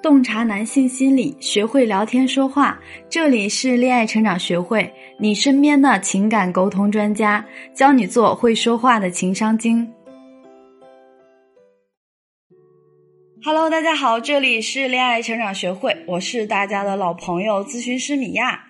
洞察男性心理，学会聊天说话。这里是恋爱成长学会，你身边的情感沟通专家，教你做会说话的情商精。Hello，大家好，这里是恋爱成长学会，我是大家的老朋友咨询师米娅。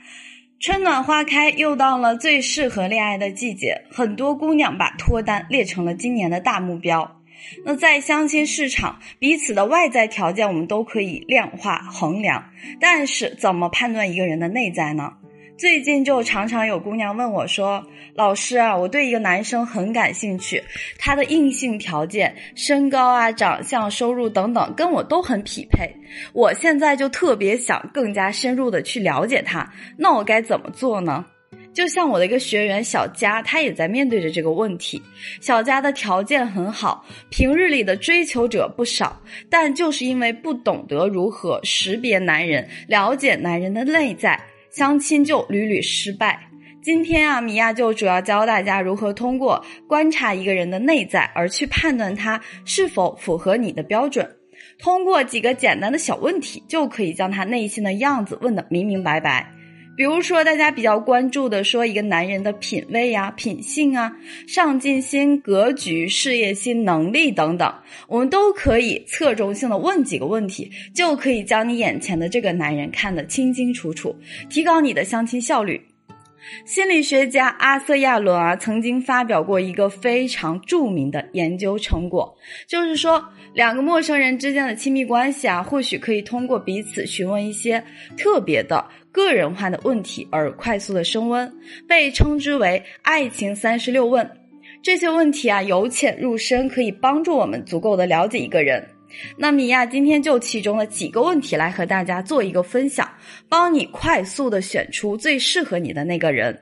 春暖花开，又到了最适合恋爱的季节，很多姑娘把脱单列成了今年的大目标。那在相亲市场，彼此的外在条件我们都可以量化衡量，但是怎么判断一个人的内在呢？最近就常常有姑娘问我说：“老师啊，我对一个男生很感兴趣，他的硬性条件，身高啊、长相、收入等等，跟我都很匹配。我现在就特别想更加深入的去了解他，那我该怎么做呢？”就像我的一个学员小佳，她也在面对着这个问题。小佳的条件很好，平日里的追求者不少，但就是因为不懂得如何识别男人、了解男人的内在，相亲就屡屡失败。今天啊，米娅就主要教大家如何通过观察一个人的内在，而去判断他是否符合你的标准。通过几个简单的小问题，就可以将他内心的样子问得明明白白。比如说，大家比较关注的，说一个男人的品味呀、品性啊、上进心、格局、事业心、能力等等，我们都可以侧重性的问几个问题，就可以将你眼前的这个男人看得清清楚楚，提高你的相亲效率。心理学家阿瑟亚伦啊，曾经发表过一个非常著名的研究成果，就是说，两个陌生人之间的亲密关系啊，或许可以通过彼此询问一些特别的。个人化的问题而快速的升温，被称之为“爱情三十六问”。这些问题啊，由浅入深，可以帮助我们足够的了解一个人。那米娅今天就其中的几个问题来和大家做一个分享，帮你快速的选出最适合你的那个人。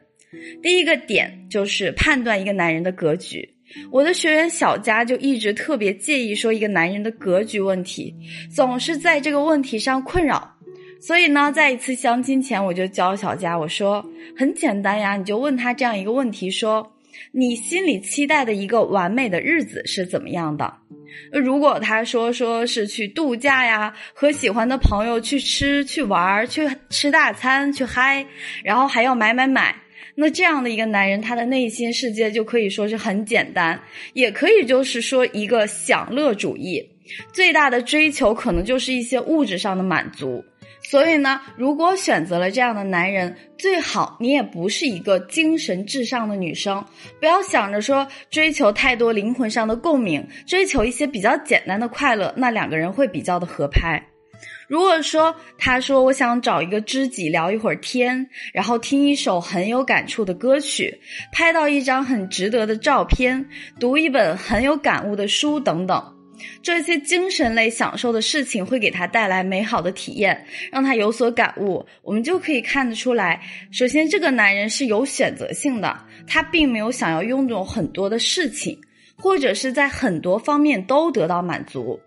第一个点就是判断一个男人的格局。我的学员小佳就一直特别介意说一个男人的格局问题，总是在这个问题上困扰。所以呢，在一次相亲前，我就教小佳，我说很简单呀，你就问他这样一个问题：说你心里期待的一个完美的日子是怎么样的？如果他说说是去度假呀，和喜欢的朋友去吃去玩去吃大餐去嗨，然后还要买买买，那这样的一个男人，他的内心世界就可以说是很简单，也可以就是说一个享乐主义，最大的追求可能就是一些物质上的满足。所以呢，如果选择了这样的男人，最好你也不是一个精神至上的女生，不要想着说追求太多灵魂上的共鸣，追求一些比较简单的快乐，那两个人会比较的合拍。如果说他说我想找一个知己聊一会儿天，然后听一首很有感触的歌曲，拍到一张很值得的照片，读一本很有感悟的书等等。这些精神类享受的事情会给他带来美好的体验，让他有所感悟。我们就可以看得出来，首先这个男人是有选择性的，他并没有想要拥有很多的事情，或者是在很多方面都得到满足。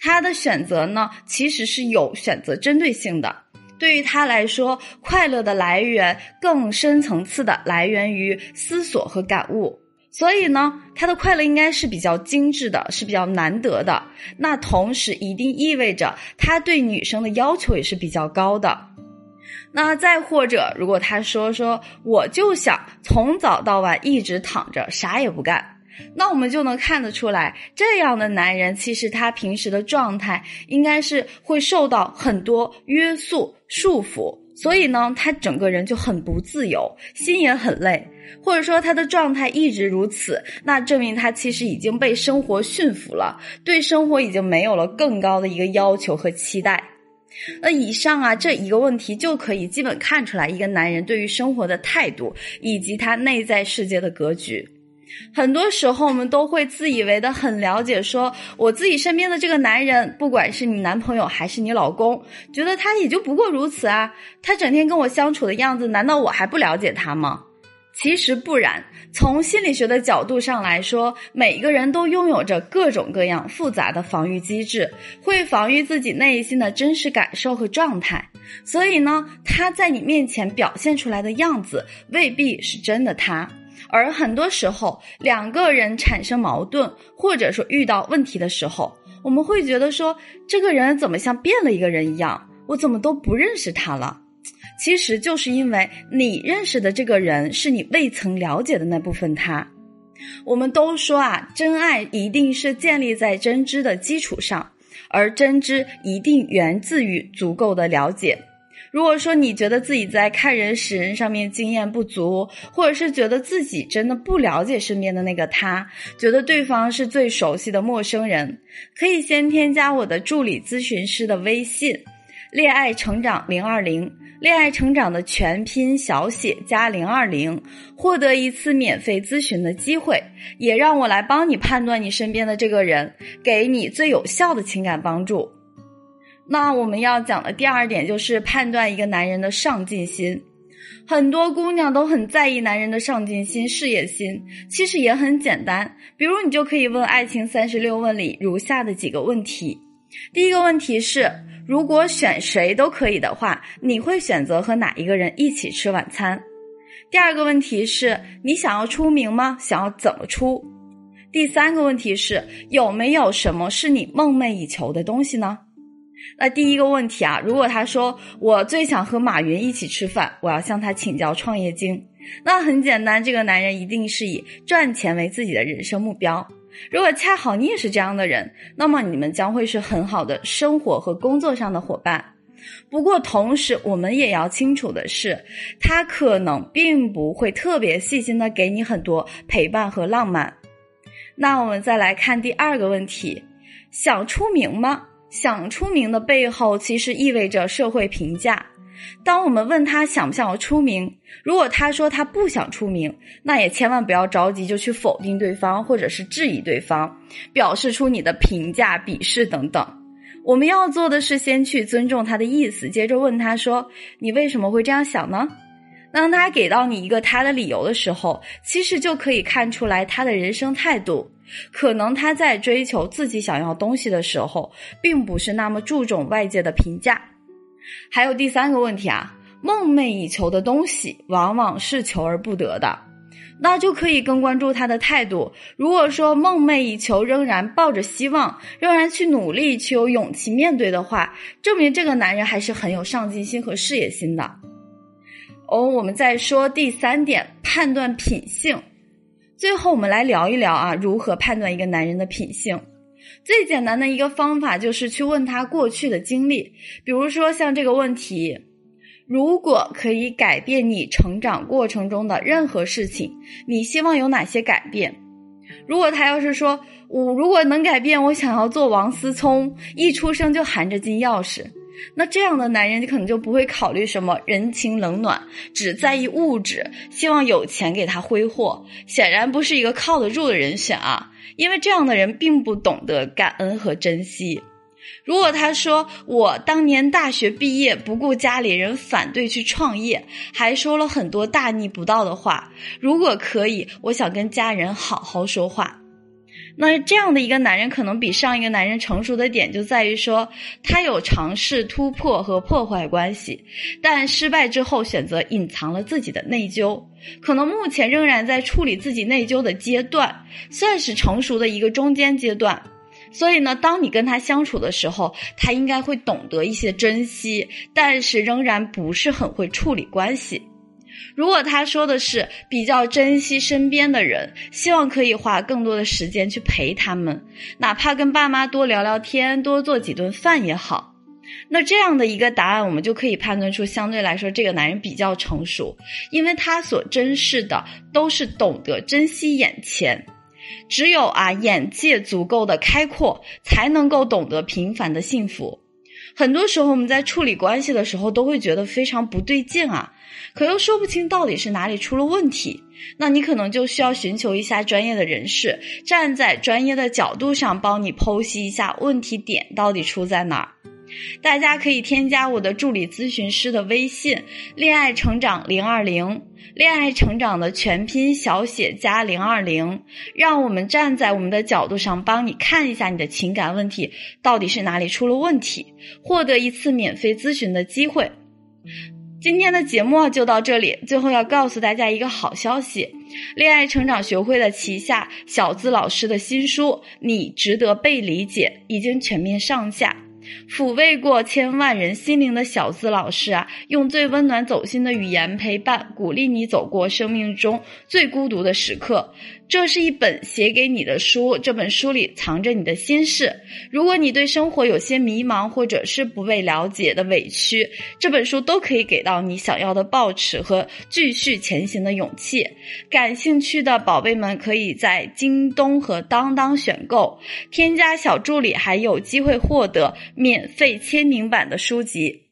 他的选择呢，其实是有选择针对性的。对于他来说，快乐的来源更深层次的来源于思索和感悟。所以呢，他的快乐应该是比较精致的，是比较难得的。那同时一定意味着他对女生的要求也是比较高的。那再或者，如果他说说我就想从早到晚一直躺着，啥也不干，那我们就能看得出来，这样的男人其实他平时的状态应该是会受到很多约束束缚。所以呢，他整个人就很不自由，心也很累，或者说他的状态一直如此，那证明他其实已经被生活驯服了，对生活已经没有了更高的一个要求和期待。那以上啊这一个问题就可以基本看出来一个男人对于生活的态度以及他内在世界的格局。很多时候，我们都会自以为的很了解，说我自己身边的这个男人，不管是你男朋友还是你老公，觉得他也就不过如此啊。他整天跟我相处的样子，难道我还不了解他吗？其实不然。从心理学的角度上来说，每一个人都拥有着各种各样复杂的防御机制，会防御自己内心的真实感受和状态。所以呢，他在你面前表现出来的样子，未必是真的他。而很多时候，两个人产生矛盾，或者说遇到问题的时候，我们会觉得说，这个人怎么像变了一个人一样，我怎么都不认识他了？其实就是因为你认识的这个人是你未曾了解的那部分他。我们都说啊，真爱一定是建立在真知的基础上，而真知一定源自于足够的了解。如果说你觉得自己在看人识人上面经验不足，或者是觉得自己真的不了解身边的那个他，觉得对方是最熟悉的陌生人，可以先添加我的助理咨询师的微信“恋爱成长零二零”。恋爱成长的全拼小写加零二零，获得一次免费咨询的机会，也让我来帮你判断你身边的这个人，给你最有效的情感帮助。那我们要讲的第二点就是判断一个男人的上进心。很多姑娘都很在意男人的上进心、事业心，其实也很简单，比如你就可以问《爱情三十六问》里如下的几个问题。第一个问题是。如果选谁都可以的话，你会选择和哪一个人一起吃晚餐？第二个问题是你想要出名吗？想要怎么出？第三个问题是有没有什么是你梦寐以求的东西呢？那第一个问题啊，如果他说我最想和马云一起吃饭，我要向他请教创业经，那很简单，这个男人一定是以赚钱为自己的人生目标。如果恰好你也是这样的人，那么你们将会是很好的生活和工作上的伙伴。不过，同时我们也要清楚的是，他可能并不会特别细心的给你很多陪伴和浪漫。那我们再来看第二个问题：想出名吗？想出名的背后，其实意味着社会评价。当我们问他想不想要出名，如果他说他不想出名，那也千万不要着急就去否定对方或者是质疑对方，表示出你的评价、鄙视等等。我们要做的是先去尊重他的意思，接着问他说：“你为什么会这样想呢？”当他给到你一个他的理由的时候，其实就可以看出来他的人生态度。可能他在追求自己想要东西的时候，并不是那么注重外界的评价。还有第三个问题啊，梦寐以求的东西往往是求而不得的，那就可以更关注他的态度。如果说梦寐以求仍然抱着希望，仍然去努力，去有勇气面对的话，证明这个男人还是很有上进心和事业心的。哦，我们再说第三点，判断品性。最后我们来聊一聊啊，如何判断一个男人的品性。最简单的一个方法就是去问他过去的经历，比如说像这个问题：如果可以改变你成长过程中的任何事情，你希望有哪些改变？如果他要是说我如果能改变，我想要做王思聪，一出生就含着金钥匙，那这样的男人你可能就不会考虑什么人情冷暖，只在意物质，希望有钱给他挥霍，显然不是一个靠得住的人选啊。因为这样的人并不懂得感恩和珍惜。如果他说我当年大学毕业不顾家里人反对去创业，还说了很多大逆不道的话，如果可以，我想跟家人好好说话。那这样的一个男人，可能比上一个男人成熟的点就在于说，他有尝试突破和破坏关系，但失败之后选择隐藏了自己的内疚，可能目前仍然在处理自己内疚的阶段，算是成熟的一个中间阶段。所以呢，当你跟他相处的时候，他应该会懂得一些珍惜，但是仍然不是很会处理关系。如果他说的是比较珍惜身边的人，希望可以花更多的时间去陪他们，哪怕跟爸妈多聊聊天，多做几顿饭也好。那这样的一个答案，我们就可以判断出，相对来说这个男人比较成熟，因为他所珍视的都是懂得珍惜眼前。只有啊眼界足够的开阔，才能够懂得平凡的幸福。很多时候我们在处理关系的时候，都会觉得非常不对劲啊。可又说不清到底是哪里出了问题，那你可能就需要寻求一下专业的人士，站在专业的角度上帮你剖析一下问题点到底出在哪儿。大家可以添加我的助理咨询师的微信“恋爱成长零二零”，恋爱成长的全拼小写加零二零，让我们站在我们的角度上帮你看一下你的情感问题到底是哪里出了问题，获得一次免费咨询的机会。今天的节目就到这里，最后要告诉大家一个好消息：恋爱成长学会的旗下小资老师的新书《你值得被理解》已经全面上架。抚慰过千万人心灵的小资老师啊，用最温暖走心的语言陪伴、鼓励你走过生命中最孤独的时刻。这是一本写给你的书，这本书里藏着你的心事。如果你对生活有些迷茫，或者是不被了解的委屈，这本书都可以给到你想要的抱持和继续前行的勇气。感兴趣的宝贝们可以在京东和当当选购，添加小助理还有机会获得免费签名版的书籍。